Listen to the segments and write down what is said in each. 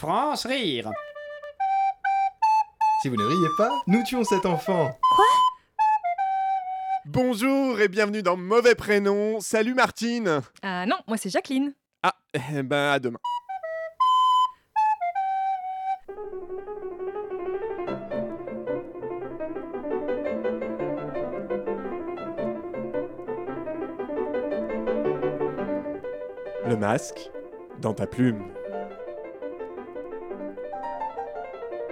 France rire. Si vous ne riez pas, nous tuons cet enfant. Bonjour et bienvenue dans Mauvais Prénom. Salut Martine. Ah non, moi c'est Jacqueline. Ah, eh ben à demain. Le masque dans ta plume.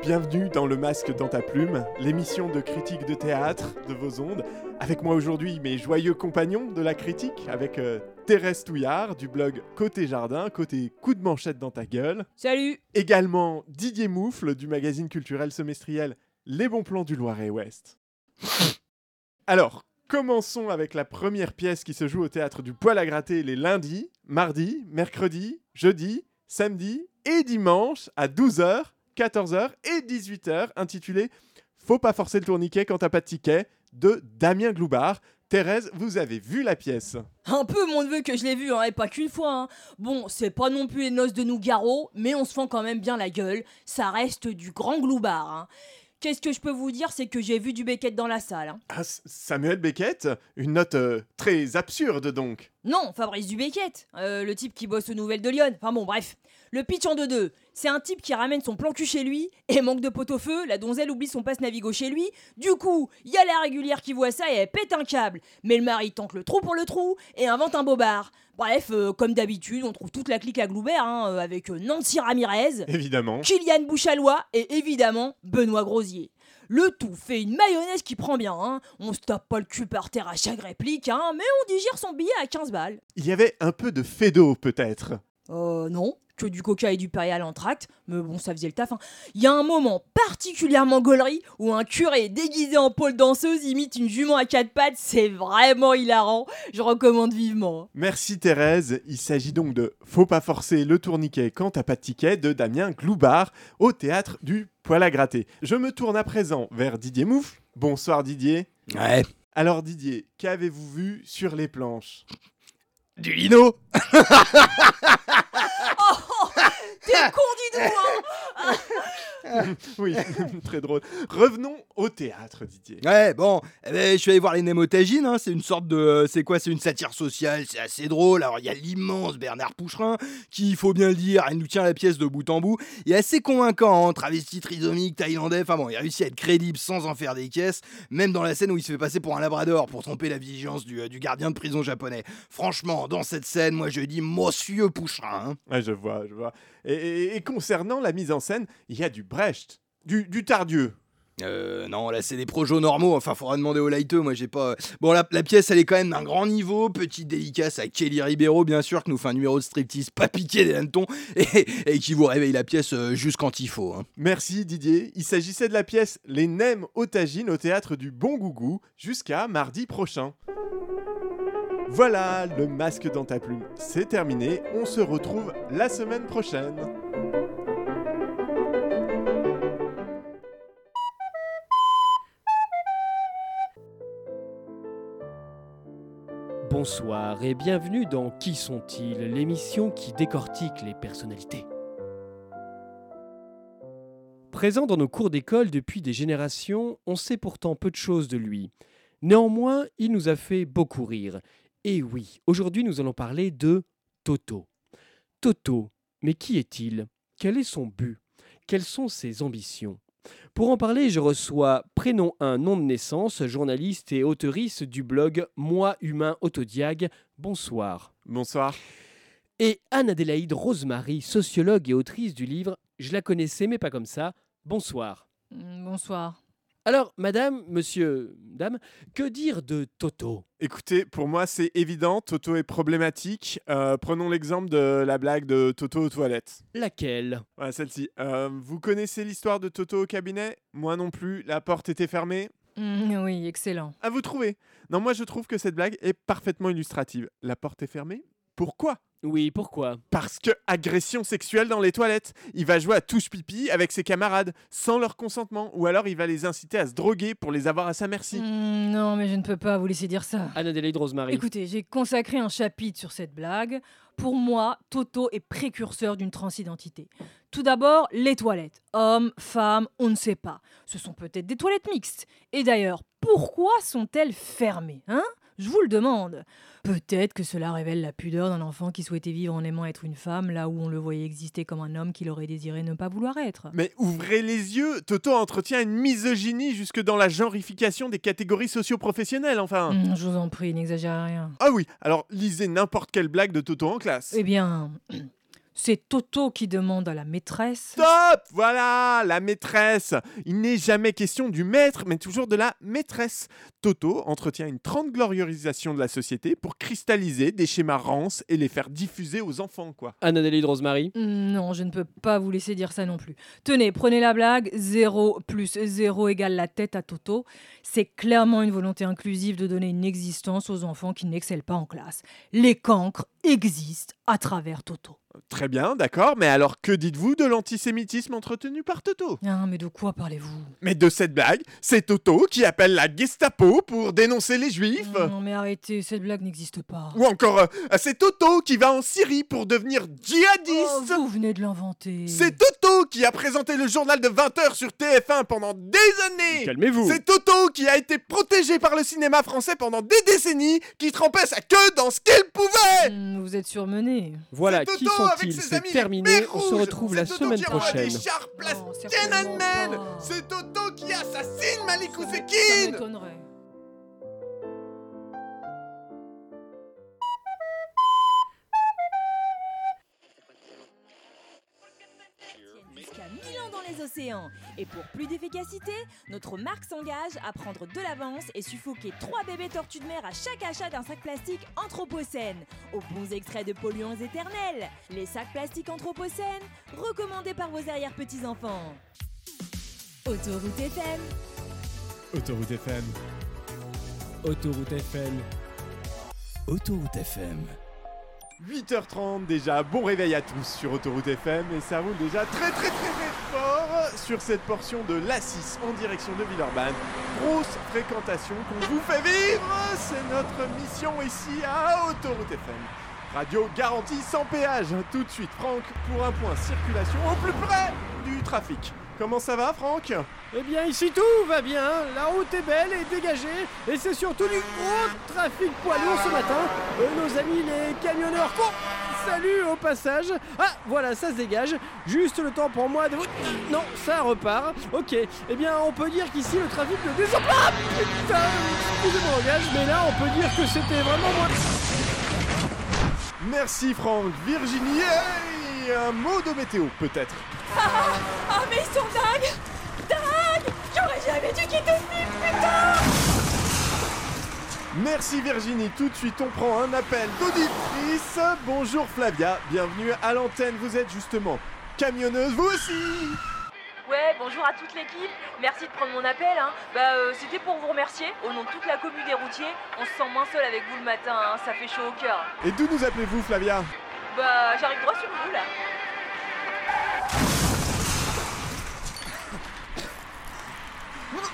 Bienvenue dans Le Masque dans ta plume, l'émission de critique de théâtre de vos ondes. Avec moi aujourd'hui mes joyeux compagnons de la critique, avec euh, Thérèse Touillard du blog Côté Jardin, côté coup de manchette dans ta gueule. Salut Également Didier Moufle du magazine culturel semestriel Les bons plans du Loiret-Ouest. Alors, commençons avec la première pièce qui se joue au théâtre du Poil à gratter les lundis, mardis, mercredis, jeudi, samedi et dimanche à 12h, 14h et 18h, intitulée Faut pas forcer le tourniquet quand t'as pas de ticket de Damien Gloubard. Thérèse, vous avez vu la pièce? Un peu mon neveu que je l'ai vu, hein, et pas qu'une fois. hein. Bon, c'est pas non plus les noces de Nougaro, mais on se fend quand même bien la gueule. Ça reste du grand gloubard. hein. Qu'est-ce que je peux vous dire, c'est que j'ai vu du Beckett dans la salle. Ah, Samuel Beckett? Une note euh, très absurde donc. Non, Fabrice Dubeckett, euh, le type qui bosse aux Nouvelles de Lyon. Enfin bon, bref. Le pitch en 2-2, c'est un type qui ramène son plan cul chez lui, et manque de pot-au-feu, la donzelle oublie son passe Navigo chez lui. Du coup, il y a la régulière qui voit ça et elle pète un câble. Mais le mari tente le trou pour le trou et invente un bobard. Bref, euh, comme d'habitude, on trouve toute la clique à Gloubert, hein, euh, avec euh, Nancy Ramirez, Évidemment. Kylian Bouchalois et évidemment Benoît Grosier. Le tout fait une mayonnaise qui prend bien, hein. on se tape pas le cul par terre à chaque réplique, hein, mais on digère son billet à 15 balles. Il y avait un peu de fédo peut-être. Euh, non, que du coca et du périal en tract, mais bon, ça faisait le taf. hein. Il y a un moment particulièrement gaulerie où un curé déguisé en pôle danseuse imite une jument à quatre pattes, c'est vraiment hilarant, je recommande vivement. Merci Thérèse. Il s'agit donc de Faut pas forcer le tourniquet quand t'as pas de ticket de Damien Gloubard au théâtre du Poil à gratter. Je me tourne à présent vers Didier Moufle. Bonsoir Didier. Ouais. Alors Didier, qu'avez-vous vu sur les planches? Du lino Oh, donc, hein Oui, très drôle. Revenons au théâtre Didier. Ouais, bon, eh ben, je suis allé voir les Némotagines, hein, c'est une sorte de... euh, C'est quoi? C'est une satire sociale, c'est assez drôle. Alors, il y a l'immense Bernard Poucherin, qui, il faut bien le dire, il nous tient la pièce de bout en bout. Il est assez convaincant, hein, travesti trisomique, thaïlandais, enfin bon, il a réussi à être crédible sans en faire des caisses, même dans la scène où il se fait passer pour un labrador pour tromper la vigilance du, euh, du gardien de prison japonais. Franchement, dans cette scène, moi je dis Monsieur Poucherin. hein. Ouais, je vois, je vois. Et, et- et concernant la mise en scène, il y a du Brecht, du, du Tardieu. Euh, non, là c'est des projos normaux, enfin faudra demander au lighteux, moi j'ai pas... Bon, la, la pièce elle est quand même d'un grand niveau, petite dédicace à Kelly Ribeiro bien sûr, qui nous fait un numéro de striptease pas piqué des hannetons, et, et qui vous réveille la pièce euh, juste quand il faut. hein. Merci Didier. Il s'agissait de la pièce Les Nems Otagines au théâtre du Bon Gougou jusqu'à mardi prochain. Voilà, le masque dans ta plume, c'est terminé. On se retrouve la semaine prochaine. Bonsoir et bienvenue dans Qui sont-ils, l'émission qui décortique les personnalités. Présent dans nos cours d'école depuis des générations, on sait pourtant peu de choses de lui. Néanmoins, il nous a fait beaucoup rire. Et oui, aujourd'hui nous allons parler de Toto. Toto, mais qui est-il? Quel est son but? Quelles sont ses ambitions? Pour en parler, je reçois Prénom 1, nom de naissance, journaliste et auteurice du blog Moi Humain Autodiag. Bonsoir. Bonsoir. Et Anne-Adélaïde Rosemary, sociologue et autrice du livre Je la connaissais mais pas comme ça. Bonsoir. Mm, Bonsoir. Alors, madame, monsieur, dame, que dire de Toto? Écoutez, pour moi c'est évident, Toto est problématique. Euh, prenons l'exemple de la blague de Toto aux toilettes. Laquelle? Voilà, celle-ci. Euh, vous connaissez l'histoire de Toto au cabinet? Moi non plus, la porte était fermée. Mm, oui, excellent. À vous trouver. Non, moi je trouve que cette blague est parfaitement illustrative. La porte est fermée Pourquoi? Oui, pourquoi? Parce que agression sexuelle dans les toilettes. Il va jouer à touche pipi avec ses camarades sans leur consentement. Ou alors il va les inciter à se droguer pour les avoir à sa merci. Mm, non, mais je ne peux pas vous laisser dire ça. Anne-Adélaïde Rosemary. Écoutez, j'ai consacré un chapitre sur cette blague. Pour moi, Toto est précurseur d'une transidentité. Tout d'abord, les toilettes. Hommes, femmes, on ne sait pas. Ce sont peut-être des toilettes mixtes. Et d'ailleurs, pourquoi sont-elles fermées Hein? Je vous le demande. Peut-être que cela révèle la pudeur d'un enfant qui souhaitait vivre en aimant être une femme, là où on le voyait exister comme un homme qu'il aurait désiré ne pas vouloir être. Mais ouvrez les yeux, Toto entretient une misogynie jusque dans la genrification des catégories socio-professionnelles, enfin. Hum, je vous en prie, n'exagérez rien. Ah oui, alors lisez n'importe quelle blague de Toto en classe. Eh bien, c'est Toto qui demande à la maîtresse. Stop Voilà, la maîtresse. Il n'est jamais question du maître, mais toujours de la maîtresse. Toto entretient une trente gloriorisation de la société pour cristalliser des schémas rances et les faire diffuser aux enfants, quoi. Anne-Adélie de Rosemary Hum, Non, je ne peux pas vous laisser dire ça non plus. Tenez, prenez la blague. 0 plus 0 égale la tête à Toto. C'est clairement une volonté inclusive de donner une existence aux enfants qui n'excellent pas en classe. Les cancres existent à travers Toto. Très bien, d'accord, mais alors que dites-vous de l'antisémitisme entretenu par Toto? Ah, mais de quoi parlez-vous? Mais de cette blague, c'est Toto qui appelle la Gestapo pour dénoncer les juifs. Non, mais arrêtez, cette blague n'existe pas. Ou encore, euh, c'est Toto qui va en Syrie pour devenir Oh, djihadiste vous venez de l'inventer. C'est Toto qui a présenté le journal de 20h sur TF1 pendant des années. Calmez-vous. C'est Toto qui a été protégé par le cinéma français pendant des décennies, qui trempait sa queue dans ce qu'il pouvait. Hum, Vous êtes surmené. Voilà, qui Toto avec ses amis, terminé, on se retrouve la semaine prochaine. C'est Toto qui assassine Malik Ça les océans. Et pour plus d'efficacité, notre marque s'engage à prendre de l'avance et suffoquer 3 bébés tortues de mer à chaque achat d'un sac plastique Anthropocène. Aux bons extraits de polluants éternels. Les sacs plastiques Anthropocène, recommandés par vos arrière-petits-enfants. Autoroute FM. Autoroute FM. Autoroute FM. Autoroute FM. 8h30 déjà, bon réveil à tous sur Autoroute FM et ça roule déjà très très très très fort sur cette portion de l'A6 en direction de Villeurbanne. Grosse fréquentation qu'on vous fait vivre, c'est notre mission ici à Autoroute FM. Radio garantie sans péage. Tout de suite, Franck, pour un point circulation au plus près du trafic. Comment ça va, Franck? Eh bien, ici tout va bien. La route est belle et dégagée. Et c'est surtout du gros trafic poids ce matin. Nos amis les camionneurs courent. Salut au passage. Ah, voilà, ça se dégage. Juste le temps pour moi de... Non, ça repart. Ok. Eh bien, on peut dire qu'ici le trafic ne descend pas. Putain, excusez mon langage, mais là, on peut dire que c'était vraiment moi. Merci, Franck. Virginie, et un mot de météo, peut-être Ah mais ils sont dingues Dingues J'aurais jamais dû quitter ce film, putain Merci Virginie, tout de suite on prend un appel d'auditrice. Bonjour Flavia, bienvenue à l'antenne, vous êtes justement camionneuse vous aussi Ouais, bonjour à toute l'équipe. Merci de prendre mon appel. Hein. Bah, euh, c'était pour vous remercier. Au nom de toute la commune des routiers, on se sent moins seul avec vous le matin. hein. Ça fait chaud au cœur. Et d'où nous appelez-vous Flavia? Bah, j'arrive droit sur vous là.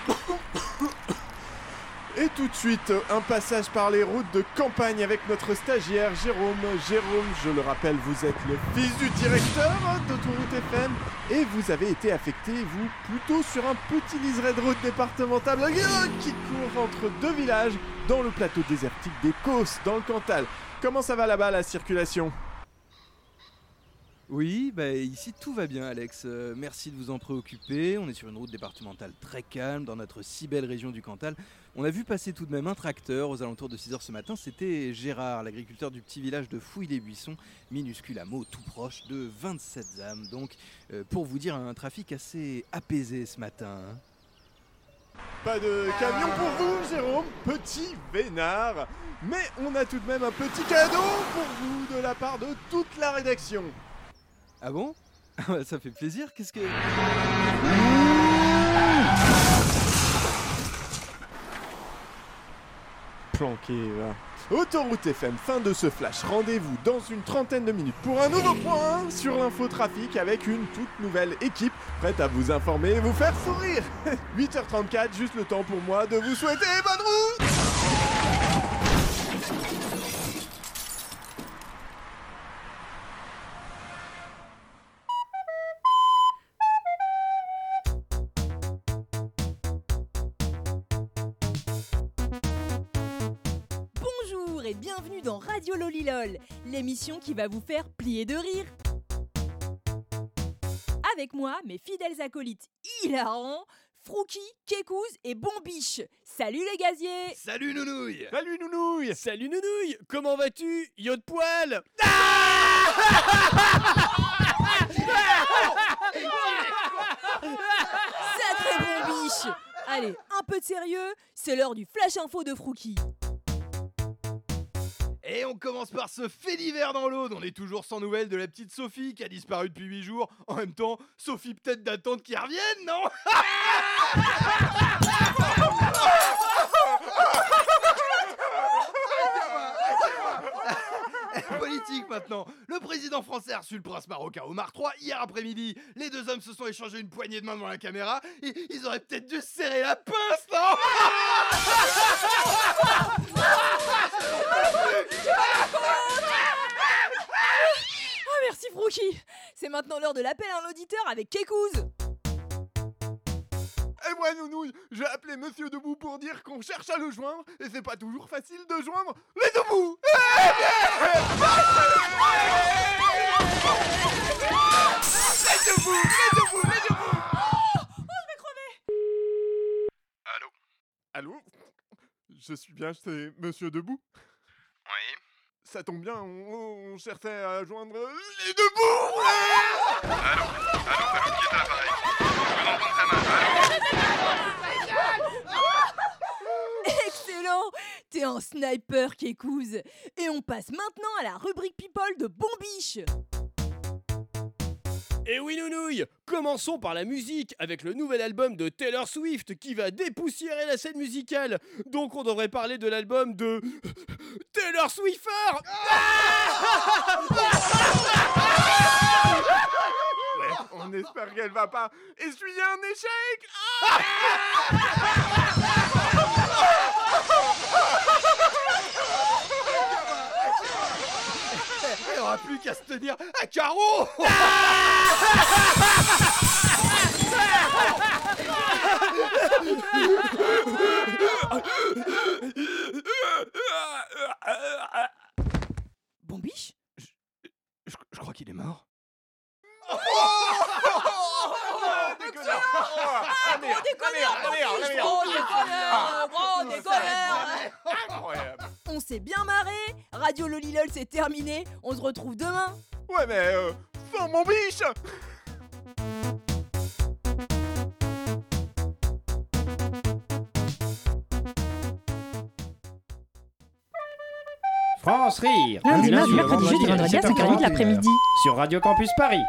Et tout de suite, un passage par les routes de campagne avec notre stagiaire Jérôme. Jérôme, je le rappelle, vous êtes le fils du directeur d'Autoroute FM et vous avez été affecté, vous, plutôt sur un petit liseré de route départementale qui court entre deux villages dans le plateau désertique des Causses, dans le Cantal. Comment ça va là-bas, la circulation? Oui, bah ici tout va bien Alex. Euh, merci de vous en préoccuper. On est sur une route départementale très calme dans notre si belle région du Cantal. On a vu passer tout de même un tracteur aux alentours de 6h ce matin. C'était Gérard, l'agriculteur du petit village de Fouille-les-Buissons, minuscule hameau tout proche de 27 âmes. Donc, euh, pour vous dire, un trafic assez apaisé ce matin. hein. Pas de camion pour vous, Jérôme, petit vénard. Mais on a tout de même un petit cadeau pour vous de la part de toute la rédaction. Ah bon? Ah bah, Ça fait plaisir. Qu'est-ce que. Planqué, va. Autoroute FM, fin de ce flash. Rendez-vous dans une trentaine de minutes pour un nouveau point sur l'infotrafic avec une toute nouvelle équipe prête à vous informer et vous faire sourire. 8h34, juste le temps pour moi de vous souhaiter bonne route et bienvenue dans Radio Lolilol, l'émission qui va vous faire plier de rire. Avec moi, mes fidèles acolytes hilarants, Frouki, Kekouz et Bombiche. Salut les gaziers Salut Nounouille Salut Nounouille Salut Nounouille, comment vas-tu Yo de poil Sacré Bombiche Allez, un peu de sérieux, c'est l'heure du flash info de Frouki. Et on commence par ce fait divers dans l'Aude. On est toujours sans nouvelles de la petite Sophie qui a disparu depuis 8 jours. En même temps, Sophie peut-être d'attendre qu'il revienne, non? Politique maintenant. Le président français a reçu le prince marocain Omar III hier après-midi. Les deux hommes se sont échangés une poignée de main devant la caméra. Et ils auraient peut-être dû se serrer la pince, non Ah merci Frouki C'est maintenant l'heure de l'appel à un auditeur avec Kekouz. Et moi Nounouille, j'ai appelé Monsieur Debout pour dire qu'on cherche à le joindre, et c'est pas toujours facile de joindre les Debout. Les Debout Les Debout Les Debout. Allô? Allô? Je suis bien, c'est Monsieur Debout Ça tombe bien, on, on cherchait à joindre les Debout Allô Allô Allô Qui est à l'appareil? Je vous entends très mal. Allô? Excellent! T'es un sniper, Kekouz Et on passe maintenant à la rubrique People de Bombiche Et oui Nounouille, commençons par la musique avec le nouvel album de Taylor Swift qui va dépoussiérer la scène musicale. Donc on devrait parler de l'album de Taylor Swiffer Ouais, on espère qu'elle va pas essuyer un échec Il aura plus qu'à se tenir à carreau. Bombiche je, je crois qu'il est mort. Incroyable On s'est bien marré. Radio Lolilol c'est terminé. On se retrouve demain. Ouais mais euh, sans mon biche. France Rire. Lundi, du mardi, mercredi, jeudi, vendredi à 5h30 de 7h40, l'après-midi. Sur Radio Campus Paris